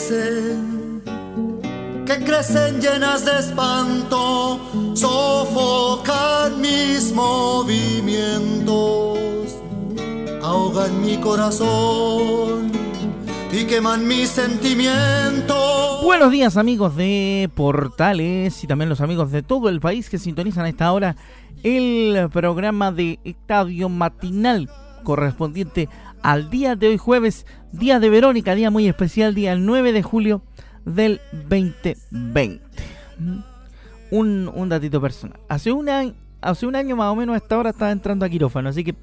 Crecen, que crecen llenas de espanto, sofocan mis movimientos, ahogan mi corazón y queman mis sentimientos. Buenos días amigos de Portales y también los amigos de todo el país que sintonizan a esta hora el programa de Estadio Matinal correspondiente al día de hoy jueves Día de Verónica, día muy especial, día 9 de julio del 2020. Mm. Un, un datito personal. Hace un, año, hace un año más o menos a esta hora estaba entrando a quirófano, así que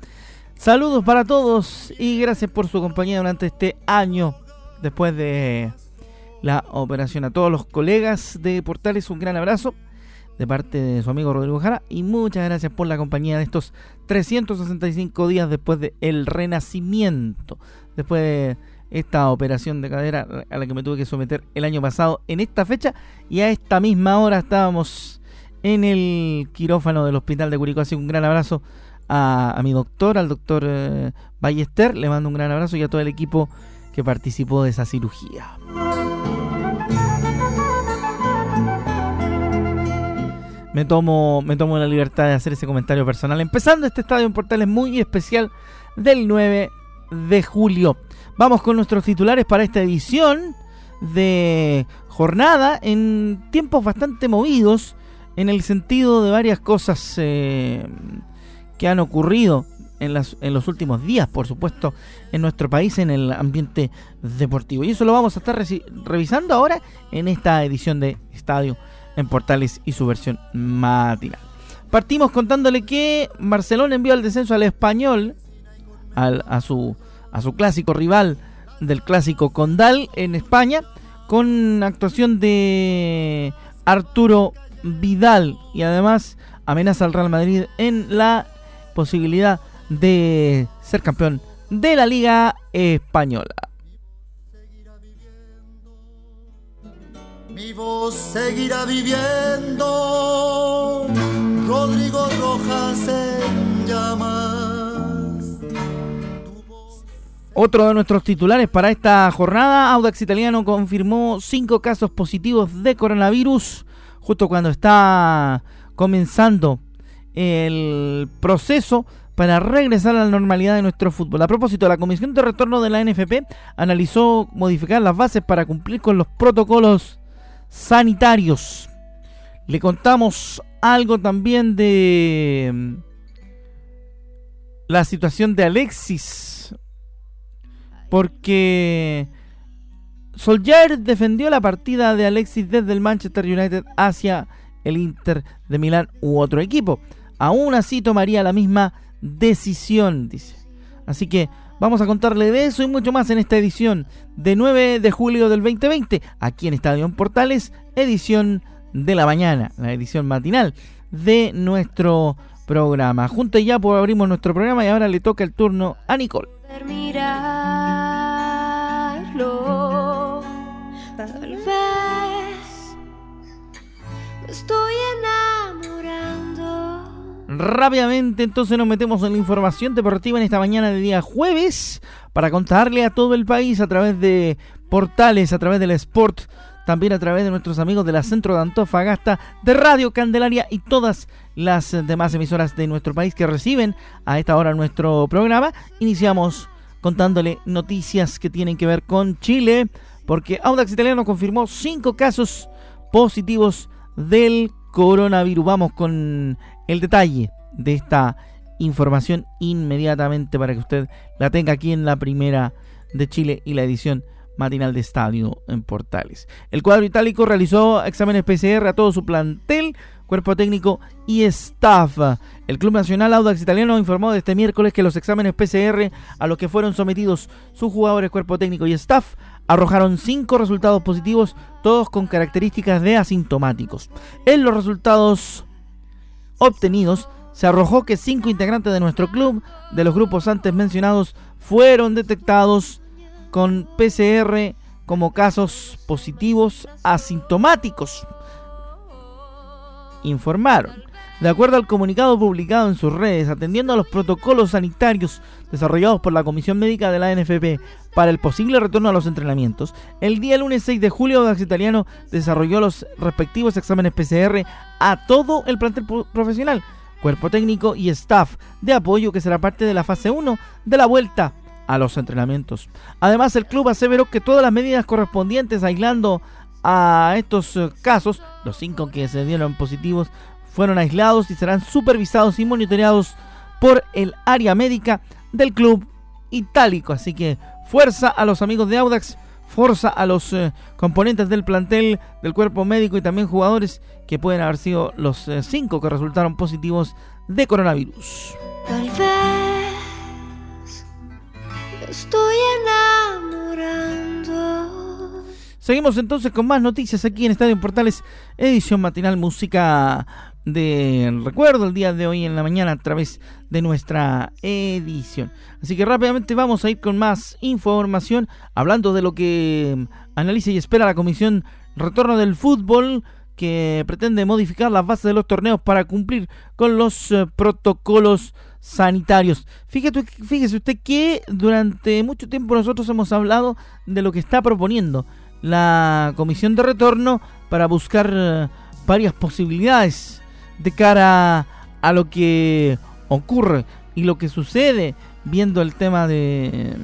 saludos para todos y gracias por su compañía durante este año después de la operación. A todos los colegas de Portales un gran abrazo de parte de su amigo Rodrigo Jara y muchas gracias por la compañía de estos 365 días después del renacimiento después de esta operación de cadera a la que me tuve que someter el año pasado en esta fecha y a esta misma hora estábamos en el quirófano del hospital de Curicó. Así un gran abrazo a, mi doctor, al doctor eh, Ballester, le mando un gran abrazo y a todo el equipo que participó de esa cirugía. Me tomo, me tomo la libertad de hacer ese comentario personal. Empezando este estadio en Portales muy especial del 9 de julio. Vamos con nuestros titulares para esta edición de jornada en tiempos bastante movidos en el sentido de varias cosas eh, que han ocurrido en, las, en los últimos días, por supuesto, en nuestro país, en el ambiente deportivo. Y eso lo vamos a estar revisando ahora en esta edición de Estadio en Portales y su versión matinal. Partimos contándole que Barcelona envió al descenso al español a, su, a su clásico rival del clásico Condal en España, con actuación de Arturo Vidal y además amenaza al Real Madrid en la posibilidad de ser campeón de la Liga Española. Mi voz seguirá viviendo, Rodrigo Rojas en Otro de nuestros titulares para esta jornada, Audax Italiano confirmó cinco casos positivos de coronavirus justo cuando está comenzando el proceso para regresar a la normalidad de nuestro fútbol. A propósito, la Comisión de Retorno de la NFP analizó modificar las bases para cumplir con los protocolos sanitarios. Le contamos algo también de mm, la situación de Alexis porque Solskjaer defendió la partida de Alexis desde el Manchester United hacia el Inter de Milán u otro equipo. Aún así tomaría la misma decisión, dice. Así que vamos a contarle de eso y mucho más en esta edición de 9 de julio del 2020, aquí en Estadio Portales, edición de la mañana, la edición matinal de nuestro programa. Juntos ya pues abrimos nuestro programa y ahora le toca el turno a Nicole. Rápidamente entonces nos metemos en la información deportiva en esta mañana de día jueves para contarle a todo el país a través de portales, a través del Sport, también a través de nuestros amigos de la Centro de Antofagasta, de Radio Candelaria y todas las demás emisoras de nuestro país que reciben a esta hora nuestro programa. Iniciamos contándole noticias que tienen que ver con Chile, porque Audax Italiano confirmó cinco casos positivos del coronavirus. Vamos con el detalle de esta información inmediatamente para que usted la tenga aquí en la primera de Chile y la edición matinal de estadio en Portales. El cuadro itálico realizó exámenes PCR a todo su plantel cuerpo técnico y staff. El Club Nacional Audax Italiano informó este miércoles que los exámenes PCR a los que fueron sometidos sus jugadores, cuerpo técnico y staff arrojaron cinco resultados positivos, todos con características de asintomáticos. En los resultados obtenidos, se arrojó que cinco integrantes de nuestro club, de los grupos antes mencionados, fueron detectados con PCR como casos positivos asintomáticos. Informaron. De acuerdo al comunicado publicado en sus redes, atendiendo a los protocolos sanitarios desarrollados por la Comisión Médica de la NFP para el posible retorno a los entrenamientos, el día lunes 6 de julio, Dax Italiano desarrolló los respectivos exámenes PCR a todo el plantel profesional, cuerpo técnico y staff de apoyo que será parte de la fase 1 de la vuelta a los entrenamientos. Además, el club aseveró que todas las medidas correspondientes aislando a estos eh, casos, los cinco que se dieron positivos, fueron aislados y serán supervisados y monitoreados por el área médica del club itálico. Así que fuerza a los amigos de Audax, fuerza a los eh, componentes del plantel, del cuerpo médico y también jugadores que pueden haber sido los eh, cinco que resultaron positivos de coronavirus. estoy enamorando. Seguimos entonces con más noticias aquí en Estadio Portales, edición matinal música de recuerdo el día de hoy en la mañana a través de nuestra edición. Así que rápidamente vamos a ir con más información hablando de lo que analiza y espera la Comisión Retorno del Fútbol que pretende modificar las bases de los torneos para cumplir con los eh, protocolos sanitarios. Fíjate, fíjese usted que durante mucho tiempo nosotros hemos hablado de lo que está proponiendo la Comisión de Retorno para buscar eh, varias posibilidades de cara a lo que ocurre y lo que sucede viendo el tema de,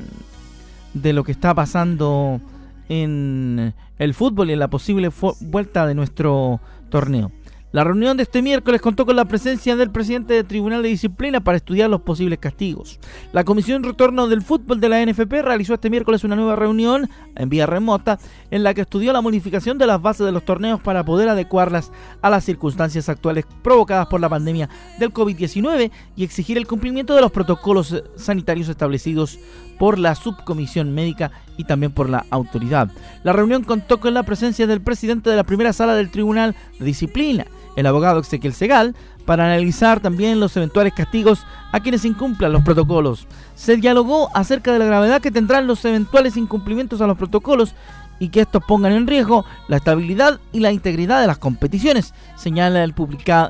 de lo que está pasando en el fútbol y en la posible vuelta de nuestro torneo. La reunión de este miércoles contó con la presencia del presidente del Tribunal de Disciplina para estudiar los posibles castigos. La Comisión Retorno del Fútbol de la NFP realizó este miércoles una nueva reunión en vía remota en la que estudió la modificación de las bases de los torneos para poder adecuarlas a las circunstancias actuales provocadas por la pandemia del COVID-19 y exigir el cumplimiento de los protocolos sanitarios establecidos por la subcomisión médica y también por la autoridad. La reunión contó con la presencia del presidente de la primera sala del Tribunal de Disciplina, el abogado Ezequiel Segal, para analizar también los eventuales castigos a quienes incumplan los protocolos. Se dialogó acerca de la gravedad que tendrán los eventuales incumplimientos a los protocolos y que estos pongan en riesgo la estabilidad y la integridad de las competiciones, señala el,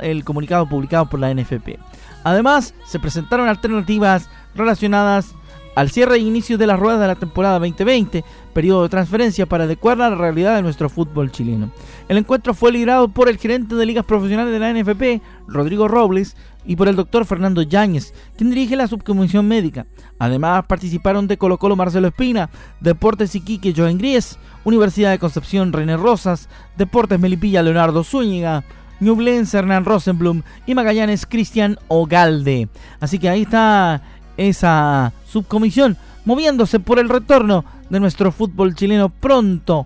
el comunicado publicado por la NFP. Además, se presentaron alternativas relacionadas al cierre e inicio de las ruedas de la temporada 2020, periodo de transferencia para adecuarla a la realidad de nuestro fútbol chileno. El encuentro fue liderado por el gerente de ligas profesionales de la NFP, Rodrigo Robles, y por el doctor Fernando Yáñez, quien dirige la subcomisión médica. Además participaron de Colo Colo Marcelo Espina, Deportes Iquique Joen Gries, Universidad de Concepción René Rosas, Deportes Melipilla Leonardo Zúñiga, Ñublense Hernán Rosenblum y Magallanes Cristian Ogalde. Así que ahí está esa subcomisión moviéndose por el retorno de nuestro fútbol chileno pronto.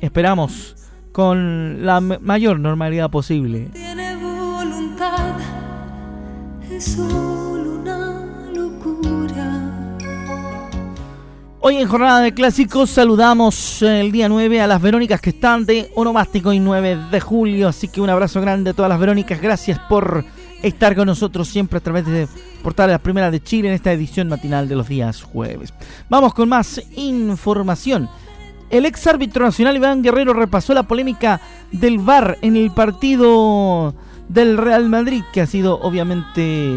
Esperamos con la mayor normalidad posible. Tiene voluntad, es solo una locura. Hoy en jornada de clásicos saludamos el día 9 a las Verónicas que están de Onomástico y 9 de julio. Así que un abrazo grande a todas las Verónicas. Gracias por estar con nosotros siempre a través de Portales Las Primeras de Chile en esta edición matinal de los días jueves. Vamos con más información. El ex árbitro nacional Iván Guerrero repasó la polémica del VAR en el partido del Real Madrid, que ha sido obviamente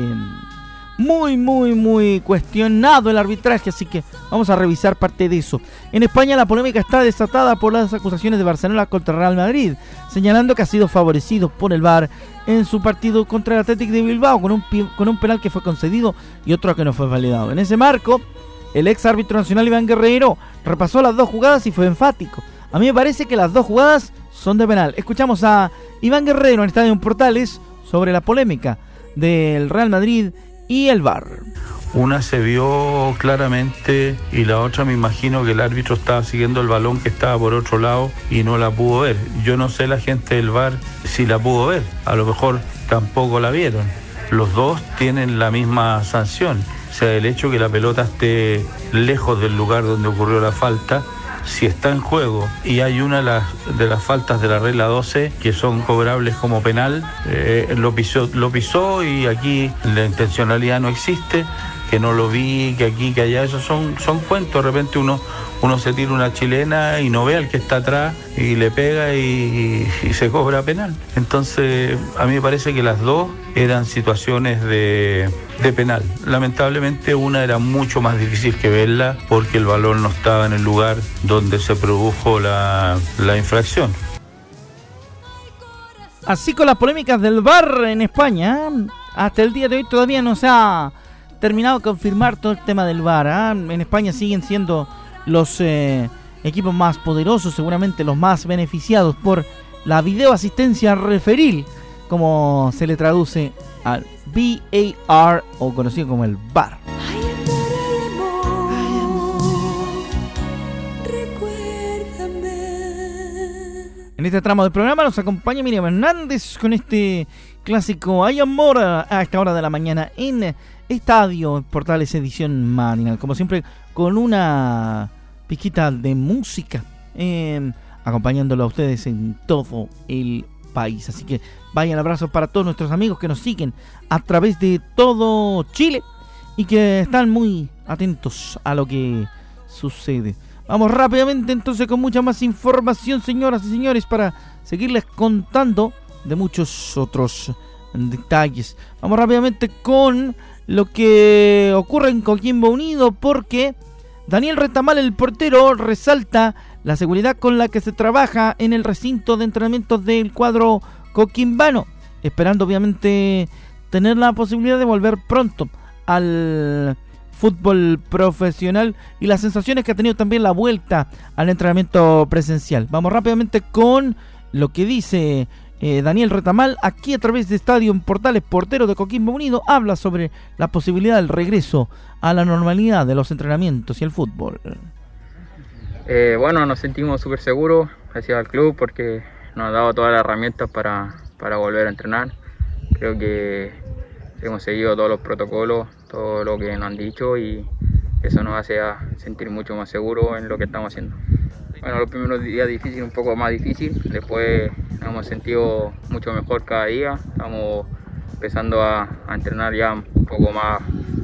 muy, muy, muy cuestionado el arbitraje, así que vamos a revisar parte de eso. En España la polémica está desatada por las acusaciones de Barcelona contra Real Madrid, señalando que ha sido favorecido por el VAR en su partido contra el Athletic de Bilbao con un, con un penal que fue concedido y otro que no fue validado. En ese marco, el ex árbitro nacional Iván Guerreiro repasó las dos jugadas y fue enfático. A mí me parece que las dos jugadas son de penal. Escuchamos a Iván Guerrero en Estadio Portales sobre la polémica del Real Madrid y el VAR. Una se vio claramente y la otra me imagino que el árbitro estaba siguiendo el balón que estaba por otro lado y no la pudo ver. Yo no sé la gente del VAR si la pudo ver, a lo mejor tampoco la vieron. Los dos tienen la misma sanción, sea, el hecho que la pelota esté lejos del lugar donde ocurrió la falta si está en juego y hay una de las, faltas de la regla 12 que son cobrables como penal, eh, lo, pisó, lo pisó y aquí la intencionalidad no existe, que no lo vi, que aquí, que allá, esos son, son cuentos, de repente uno uno se tira una chilena y no ve al que está atrás y le pega y, se cobra penal. Entonces, a mí me parece que las dos eran situaciones de, penal. Lamentablemente una era mucho más difícil que verla porque el balón no estaba en el lugar donde se produjo la, la infracción. Así con las polémicas del VAR en España, hasta el día de hoy todavía no se ha terminado de confirmar todo el tema del VAR. ¿ah? En España siguen siendo los eh, equipos más poderosos, seguramente los más beneficiados por la videoasistencia referil, como se le traduce al VAR o conocido como el VAR. Este tramo del programa nos acompaña Miriam Hernández con este clásico Hay Amor a esta hora de la mañana en Estadio Portales Edición Matinal. Como siempre, con una pizquita de música, em, acompañándolo a ustedes en todo el país. Así que vayan abrazos para todos nuestros amigos que nos siguen a través de todo Chile y que están muy atentos a lo que sucede. Vamos rápidamente entonces con mucha más información, señoras y señores, para seguirles contando de muchos otros detalles. Vamos rápidamente con lo que ocurre en Coquimbo Unido porque Daniel Retamal, el portero, resalta la seguridad con la que se trabaja en el recinto de entrenamientos del cuadro coquimbano, esperando obviamente tener la posibilidad de volver pronto al fútbol profesional y las sensaciones que ha tenido también la vuelta al entrenamiento presencial. Vamos rápidamente con lo que dice eh, Daniel Retamal, aquí a través de Estadio Portales, portero de Coquimbo Unido, habla sobre la posibilidad del regreso a la normalidad de los entrenamientos y el fútbol. Eh, bueno, nos sentimos súper seguros hacia el club porque nos ha dado todas las herramientas para, para volver a entrenar. Creo que hemos seguido todos los protocolos, todo lo que nos han dicho y eso nos hace sentir mucho más seguros en lo que estamos haciendo. Bueno, los primeros días difíciles, un poco más difícil, después nos hemos sentido mucho mejor cada día, estamos empezando a, entrenar ya un poco más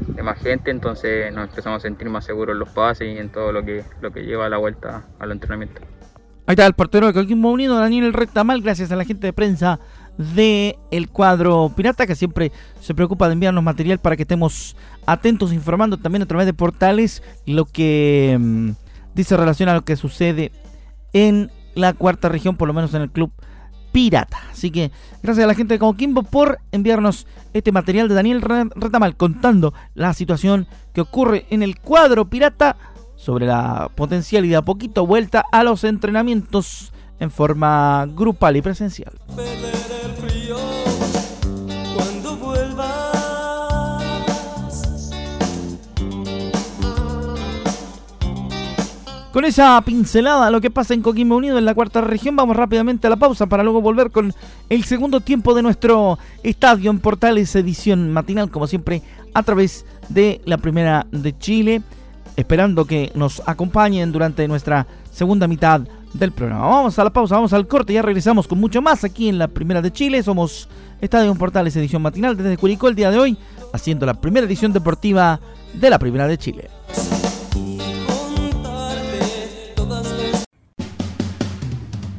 de más gente, entonces nos empezamos a sentir más seguros en los pases y en todo lo que, lo que lleva a la vuelta al entrenamiento. Ahí está el portero de Coquimbo Unido, Daniel Rectamal, gracias a la gente de prensa de el cuadro pirata que siempre se preocupa de enviarnos material para que estemos atentos informando también a través de portales lo que mm, dice relación a lo que sucede en la cuarta región, por lo menos en el club pirata. Así que gracias a la gente de Coquimbo por enviarnos este material de Daniel Retamal contando la situación que ocurre en el cuadro pirata sobre la potencial y de a poquito vuelta a los entrenamientos en forma grupal y presencial. Con esa pincelada lo que pasa en Coquimbo Unido en la cuarta región, vamos rápidamente a la pausa para luego volver con el segundo tiempo de nuestro estadio en Portales edición matinal, como siempre, a través de la primera de Chile, esperando que nos acompañen durante nuestra segunda mitad del programa. Vamos a la pausa, vamos al corte, ya regresamos con mucho más aquí en la primera de Chile. Somos Estadio en Portales edición matinal desde Curicó el día de hoy, haciendo la primera edición deportiva de la primera de Chile.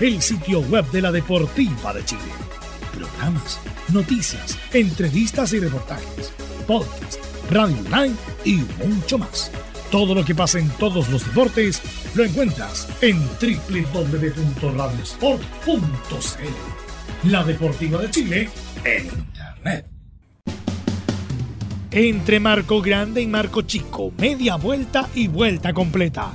el sitio web de la Deportiva de Chile programas, noticias, entrevistas y reportajes, podcast, radio online y mucho más. Todo lo que pasa en todos los deportes lo encuentras en www.radiosport.cl. La Deportiva de Chile en Internet. Entre Marco Grande y Marco Chico, media vuelta y vuelta completa.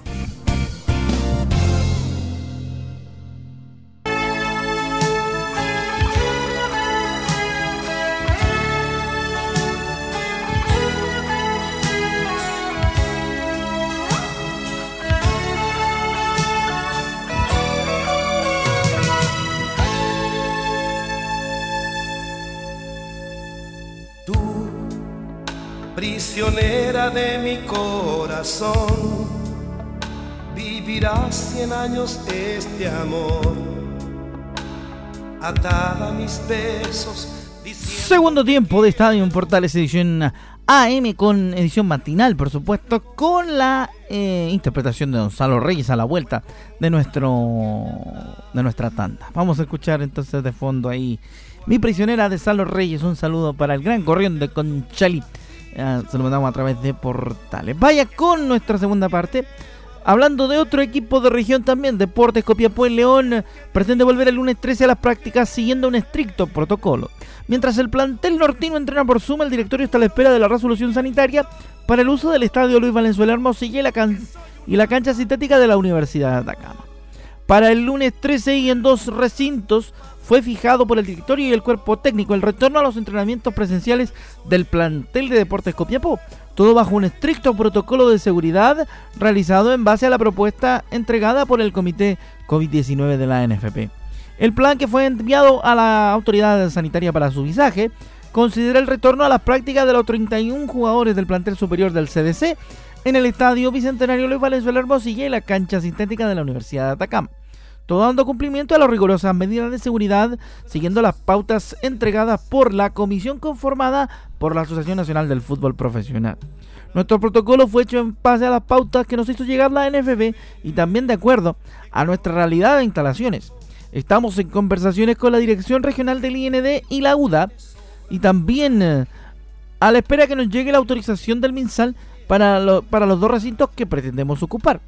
Corazón, vivirá cien años este amor, atada a mis besos. Segundo tiempo de Estadio Portales edición AM con edición matinal, por supuesto, con la eh, interpretación de Gonzalo Reyes a la vuelta de nuestro de nuestra tanda. Vamos a escuchar entonces de fondo ahí Mi prisionera de Salo Reyes, un saludo para el gran corrión de Conchalit se lo mandamos a través de portales. Vaya con nuestra segunda parte. Hablando de otro equipo de región también, Deportes Copiapó en León pretende volver el lunes 13 a las prácticas siguiendo un estricto protocolo. Mientras el plantel nortino entrena por suma, el directorio está a la espera de la resolución sanitaria para el uso del estadio Luis Valenzuela Hermosilla y la, y la cancha sintética de la Universidad de Atacama. Para el lunes 13 y en dos recintos fue fijado por el directorio y el cuerpo técnico el retorno a los entrenamientos presenciales del plantel de Deportes Copiapó, todo bajo un estricto protocolo de seguridad realizado en base a la propuesta entregada por el Comité COVID-19 de la NFP. El plan que fue enviado a la autoridad sanitaria para su visaje considera el retorno a las prácticas de los 31 jugadores del plantel superior del CDC en el estadio Bicentenario Luis Valenzuela Hermosilla y la cancha sintética de la Universidad de Atacama todo dando cumplimiento a las rigurosas medidas de seguridad, siguiendo las pautas entregadas por la comisión conformada por la Asociación Nacional del Fútbol Profesional. Nuestro protocolo fue hecho en base a las pautas que nos hizo llegar la NFB y también de acuerdo a nuestra realidad de instalaciones. Estamos en conversaciones con la Dirección Regional del IND y la UDA y también eh, a la espera que nos llegue la autorización del MinSal para, para los dos recintos que pretendemos ocupar.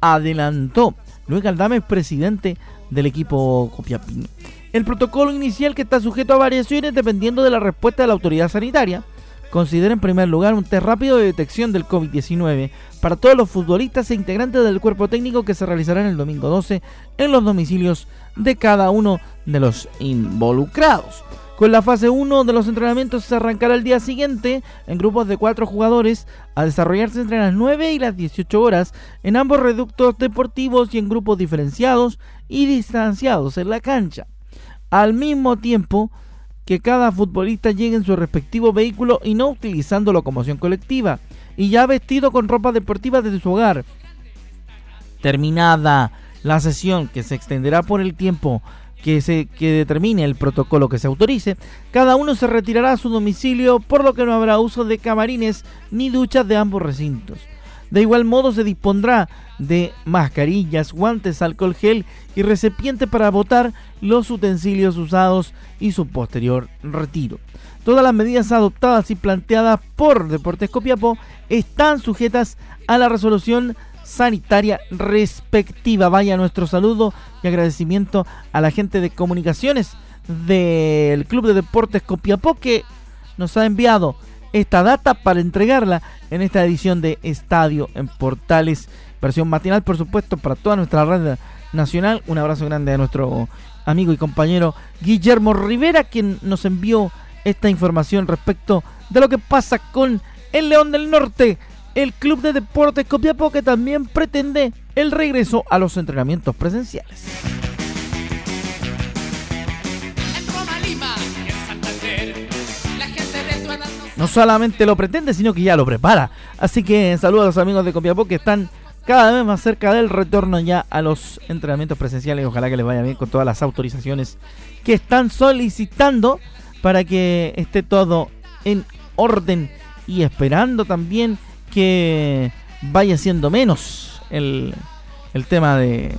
Adelantó Luis Galdame, presidente del equipo Copiapino. El protocolo inicial que está sujeto a variaciones dependiendo de la respuesta de la autoridad sanitaria considera en primer lugar un test rápido de detección del COVID-19 para todos los futbolistas e integrantes del cuerpo técnico que se realizará en el domingo 12 en los domicilios de cada uno de los involucrados. Con la fase 1 de los entrenamientos se arrancará el día siguiente en grupos de 4 jugadores a desarrollarse entre las 9 y las 18 horas en ambos reductos deportivos y en grupos diferenciados y distanciados en la cancha. Al mismo tiempo, que cada futbolista llegue en su respectivo vehículo y no utilizando locomoción colectiva, y ya vestido con ropa deportiva desde su hogar. Terminada la sesión, que se extenderá por el tiempo que, se, que determine el protocolo que se autorice, cada uno se retirará a su domicilio, por lo que no habrá uso de camarines ni duchas de ambos recintos. De igual modo se dispondrá de mascarillas, guantes, alcohol gel y recipiente para botar los utensilios usados y su posterior retiro. Todas las medidas adoptadas y planteadas por Deportes Copiapó están sujetas a la resolución sanitaria respectiva. Vaya nuestro saludo y agradecimiento a la gente de comunicaciones del Club de Deportes Copiapó que nos ha enviado esta data para entregarla en esta edición de Estadio en Portales versión matinal, por supuesto, para toda nuestra red nacional. Un abrazo grande a nuestro amigo y compañero Guillermo Rivera, quien nos envió esta información respecto de lo que pasa con el León del Norte, el Club de Deportes Copiapó, que también pretende el regreso a los entrenamientos presenciales. No solamente lo pretende, sino que ya lo prepara. Así que saludos a los amigos de Copiapó que están cada vez más cerca del retorno ya a los entrenamientos presenciales. Ojalá que les vaya bien con todas las autorizaciones que están solicitando para que esté todo en orden y esperando también que vaya siendo menos el, el tema de,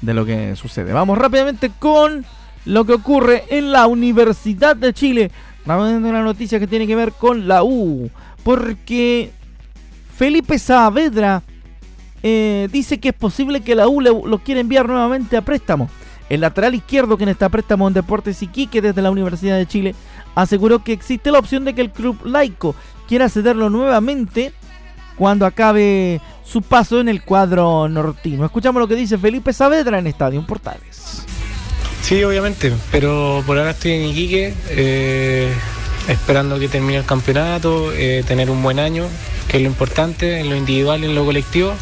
de lo que sucede. Vamos rápidamente con lo que ocurre en la Universidad de Chile. Vamos una noticia que tiene que ver con la U. Porque Felipe Saavedra eh, dice que es posible que la U lo quiera enviar nuevamente a préstamo. El lateral izquierdo, quien está a préstamo en Deportes Iquique desde la Universidad de Chile, aseguró que existe la opción de que el club laico quiera cederlo nuevamente cuando acabe su paso en el cuadro nortino. Escuchamos lo que dice Felipe Saavedra en Estadio Portales. Sí, obviamente, pero por ahora estoy en Iquique, eh, esperando que termine el campeonato, eh, tener un buen año, que es lo importante en lo individual y en lo colectivo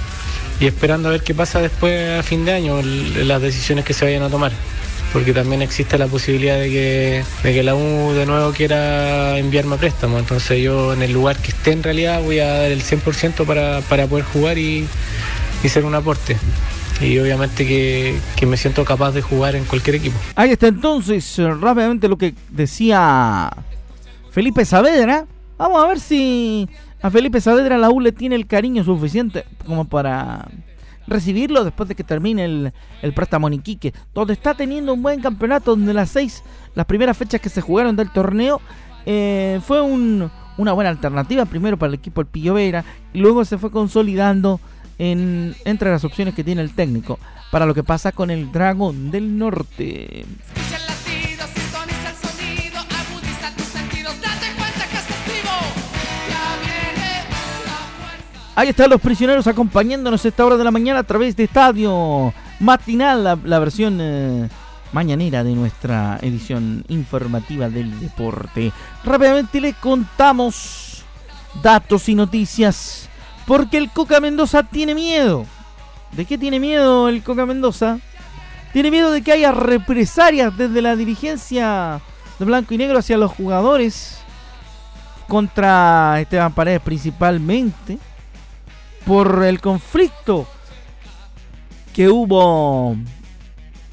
y esperando a ver qué pasa después a fin de año, las decisiones que se vayan a tomar. Porque también existe la posibilidad de que, de que la U de nuevo quiera enviarme a préstamo. Entonces yo en el lugar que esté en realidad voy a dar el 100% para, para poder jugar y, y ser un aporte y obviamente que, que, me siento capaz de jugar en cualquier equipo. Ahí está entonces rápidamente lo que decía Felipe Saavedra. Vamos a ver si a Felipe Saavedra la U le tiene el cariño suficiente como para recibirlo después de que termine el, el préstamo en Iquique, donde está teniendo un buen campeonato, donde las seis, las primeras fechas que se jugaron del torneo, eh, fue un, una buena alternativa, primero para el equipo del Pillo Vera, y luego se fue consolidando en, entre las opciones que tiene el técnico, para lo que pasa con el Dragón del Norte. Ahí están los prisioneros acompañándonos a esta hora de la mañana a través de Estadio Matinal, la, versión eh, mañanera de nuestra edición informativa del deporte. Rápidamente le contamos datos y noticias porque el Coca Mendoza tiene miedo. ¿De qué tiene miedo el Coca Mendoza? Tiene miedo de que haya represalias desde la dirigencia de blanco y negro hacia los jugadores contra Esteban Paredes principalmente por el conflicto que hubo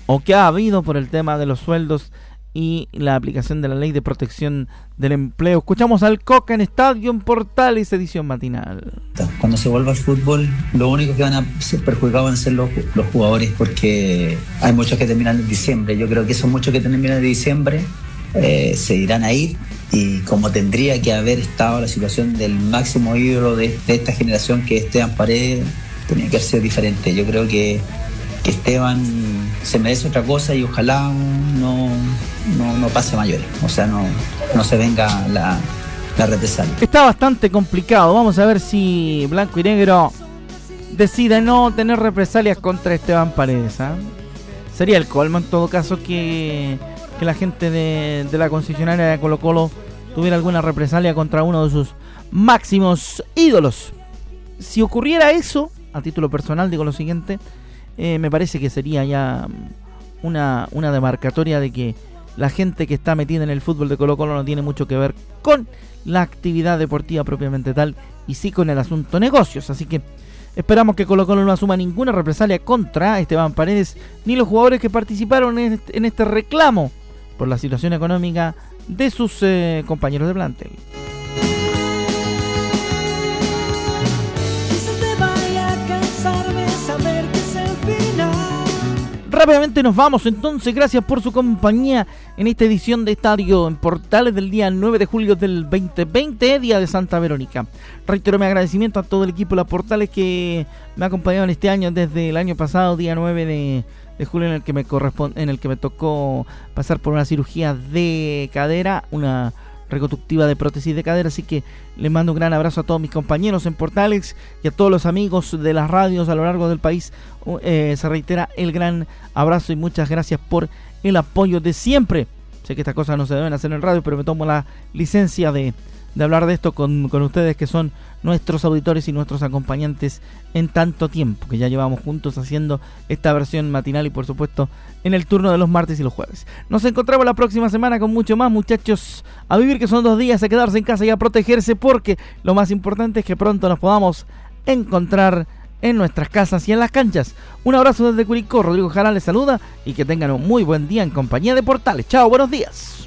o que ha habido por el tema de los sueldos y la aplicación de la ley de protección del empleo. Escuchamos al Coca en Estadio en Portales, edición matinal. Cuando se vuelva al fútbol, lo único que van a ser perjudicados van a ser los, los jugadores, porque hay muchos que terminan en diciembre. Yo creo que esos muchos que terminan en diciembre eh, se irán a ir y como tendría que haber estado la situación del máximo ídolo de, esta generación que Esteban Paredes, tenía que haber sido diferente. Yo creo que, Esteban se merece otra cosa y ojalá no, no, pase mayores, o sea, no, no se venga la, la represalia. Está bastante complicado, vamos a ver si Blanco y Negro decide no tener represalias contra Esteban Paredes. ¿ah? Sería el colmo en todo caso que que la gente de, la concesionaria de Colo Colo tuviera alguna represalia contra uno de sus máximos ídolos. Si ocurriera eso, a título personal digo lo siguiente, eh, me parece que sería ya una, una demarcatoria de que la gente que está metida en el fútbol de Colo Colo no tiene mucho que ver con la actividad deportiva propiamente tal y sí con el asunto negocios. Así que esperamos que Colo Colo no asuma ninguna represalia contra Esteban Paredes ni los jugadores que participaron en este, en este reclamo por la situación económica de sus eh, compañeros de plantel. Rápidamente nos vamos entonces, gracias por su compañía en esta edición de Estadio en Portales del día 9 de julio del 2020, día de Santa Verónica. Reitero mi agradecimiento a todo el equipo de las Portales que me ha acompañado en este año desde el año pasado, día 9 de, de julio en el que me corresponde, en el que me tocó pasar por una cirugía de cadera, una reconstructiva de prótesis de cadera, así que le mando un gran abrazo a todos mis compañeros en Portales y a todos los amigos de las radios a lo largo del país. Eh, se reitera el gran abrazo y muchas gracias por el apoyo de siempre. Sé que estas cosas no se deben hacer en radio, pero me tomo la licencia de de hablar de esto con, ustedes que son nuestros auditores y nuestros acompañantes en tanto tiempo, que ya llevamos juntos haciendo esta versión matinal y por supuesto en el turno de los martes y los jueves. Nos encontramos la próxima semana con mucho más muchachos, a vivir que son dos días, a quedarse en casa y a protegerse porque lo más importante es que pronto nos podamos encontrar en nuestras casas y en las canchas. Un abrazo desde Curicó, Rodrigo Jara les saluda y que tengan un muy buen día en compañía de Portales. Chao, buenos días.